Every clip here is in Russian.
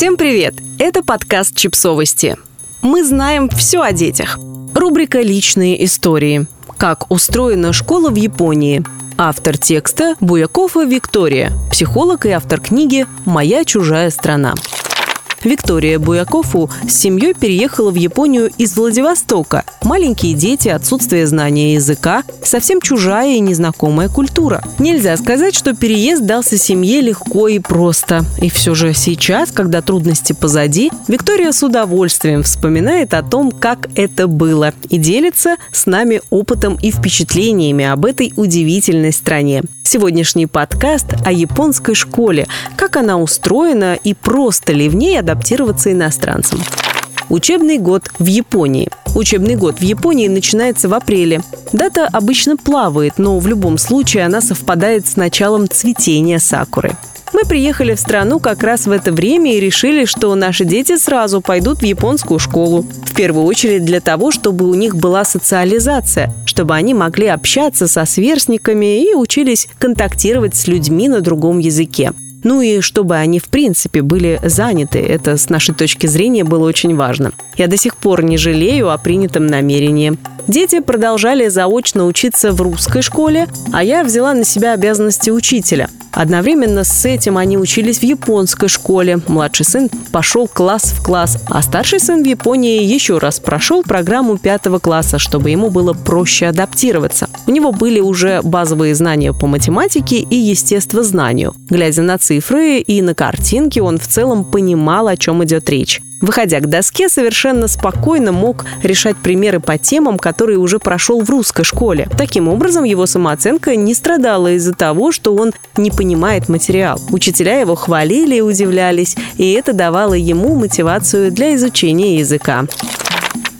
Всем привет! Это подкаст «Чипсовости». Мы знаем все о детях. Рубрика «Личные истории». Как устроена школа в Японии. Автор текста Буякова Виктория, психолог и автор книги «Моя чужая страна». Виктория Буякову с семьей переехала в Японию из Владивостока. Маленькие дети, отсутствие знания языка, совсем чужая и незнакомая культура. Нельзя сказать, что переезд дался семье легко и просто. И все же сейчас, когда трудности позади, Виктория с удовольствием вспоминает о том, как это было, и делится с нами опытом и впечатлениями об этой удивительной стране. Сегодняшний подкаст о японской школе, как она устроена и просто ли в ней адаптироваться иностранцам. Учебный год в Японии. Учебный год в Японии начинается в апреле. Дата обычно плавает, но в любом случае она совпадает с началом цветения сакуры. Мы приехали в страну как раз в это время и решили, что наши дети сразу пойдут в японскую школу. В первую очередь для того, чтобы у них была социализация, чтобы они могли общаться со сверстниками и учились контактировать с людьми на другом языке. Ну и чтобы они, в принципе, были заняты. Это, с нашей точки зрения, было очень важно. Я до сих пор не жалею о принятом намерении. Дети продолжали заочно учиться в русской школе, а я взяла на себя обязанности учителя. Одновременно с этим они учились в японской школе. Младший сын пошел класс в класс, а старший сын в Японии еще раз прошел программу пятого класса, чтобы ему было проще адаптироваться. У него были уже базовые знания по математике и естествознанию. Глядя на цифры и на картинки, он в целом понимал, о чем идет речь. Выходя к доске, совершенно спокойно мог решать примеры по темам, которые уже прошел в русской школе. Таким образом, его самооценка не страдала из-за того, что он не понимает материал. Учителя его хвалили и удивлялись, и это давало ему мотивацию для изучения языка.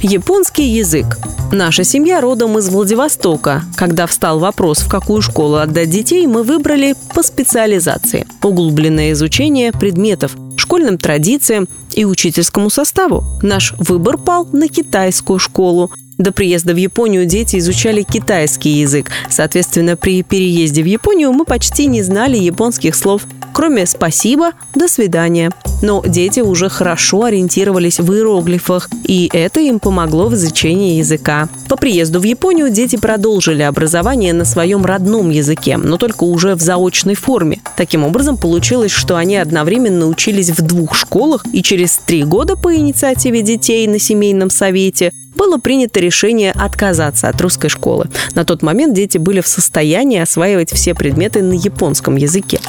Японский язык. Наша семья родом из Владивостока. Когда встал вопрос, в какую школу отдать детей, мы выбрали по специализации. Углубленное изучение предметов, школьным традициям и учительскому составу. Наш выбор пал на китайскую школу. До приезда в Японию дети изучали китайский язык. Соответственно, при переезде в Японию мы почти не знали японских слов, кроме «спасибо», «до свидания» но дети уже хорошо ориентировались в иероглифах, и это им помогло в изучении языка. По приезду в Японию дети продолжили образование на своем родном языке, но только уже в заочной форме. Таким образом, получилось, что они одновременно учились в двух школах, и через три года по инициативе детей на семейном совете было принято решение отказаться от русской школы. На тот момент дети были в состоянии осваивать все предметы на японском языке.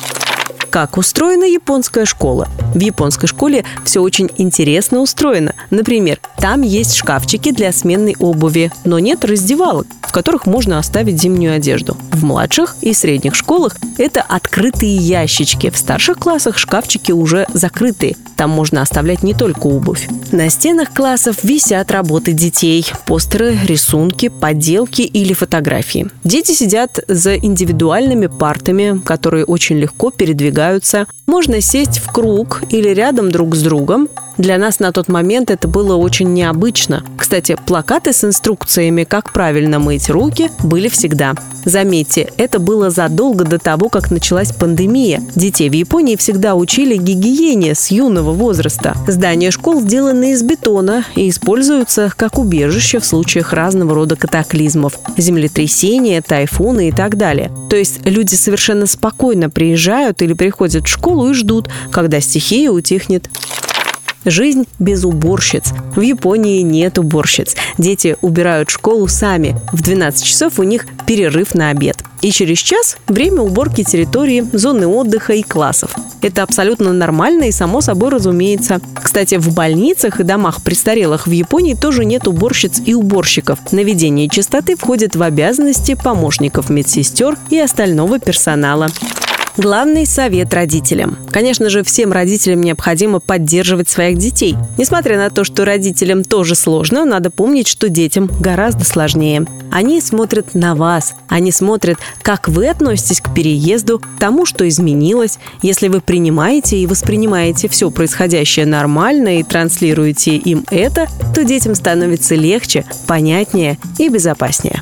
Как устроена японская школа? В японской школе все очень интересно устроено. Например, там есть шкафчики для сменной обуви, но нет раздевалок, в которых можно оставить зимнюю одежду. В младших и средних школах это открытые ящички. В старших классах шкафчики уже закрытые. Там можно оставлять не только обувь. На стенах классов висят работы детей, постеры, рисунки, поделки или фотографии. Дети сидят за индивидуальными партами, которые очень легко передвигаются. Можно сесть в круг или рядом друг с другом. Для нас на тот момент это было очень необычно. Кстати, плакаты с инструкциями, как правильно мыть руки, были всегда. Заметьте, это было задолго до того, как началась пандемия. Детей в Японии всегда учили гигиене с юного возраста. Здания школ сделаны из бетона и используются как убежище в случаях разного рода катаклизмов – землетрясения, тайфуны и так далее. То есть люди совершенно спокойно приезжают или приходят в школу и ждут, когда стихия утихнет. Жизнь без уборщиц. В Японии нет уборщиц. Дети убирают школу сами. В 12 часов у них перерыв на обед. И через час время уборки территории, зоны отдыха и классов. Это абсолютно нормально и само собой разумеется. Кстати, в больницах и домах престарелых в Японии тоже нет уборщиц и уборщиков. Наведение чистоты входит в обязанности помощников медсестер и остального персонала. Главный совет родителям. Конечно же, всем родителям необходимо поддерживать своих детей. Несмотря на то, что родителям тоже сложно, надо помнить, что детям гораздо сложнее. Они смотрят на вас, они смотрят, как вы относитесь к переезду, тому, что изменилось. Если вы принимаете и воспринимаете все происходящее нормально и транслируете им это, то детям становится легче, понятнее и безопаснее.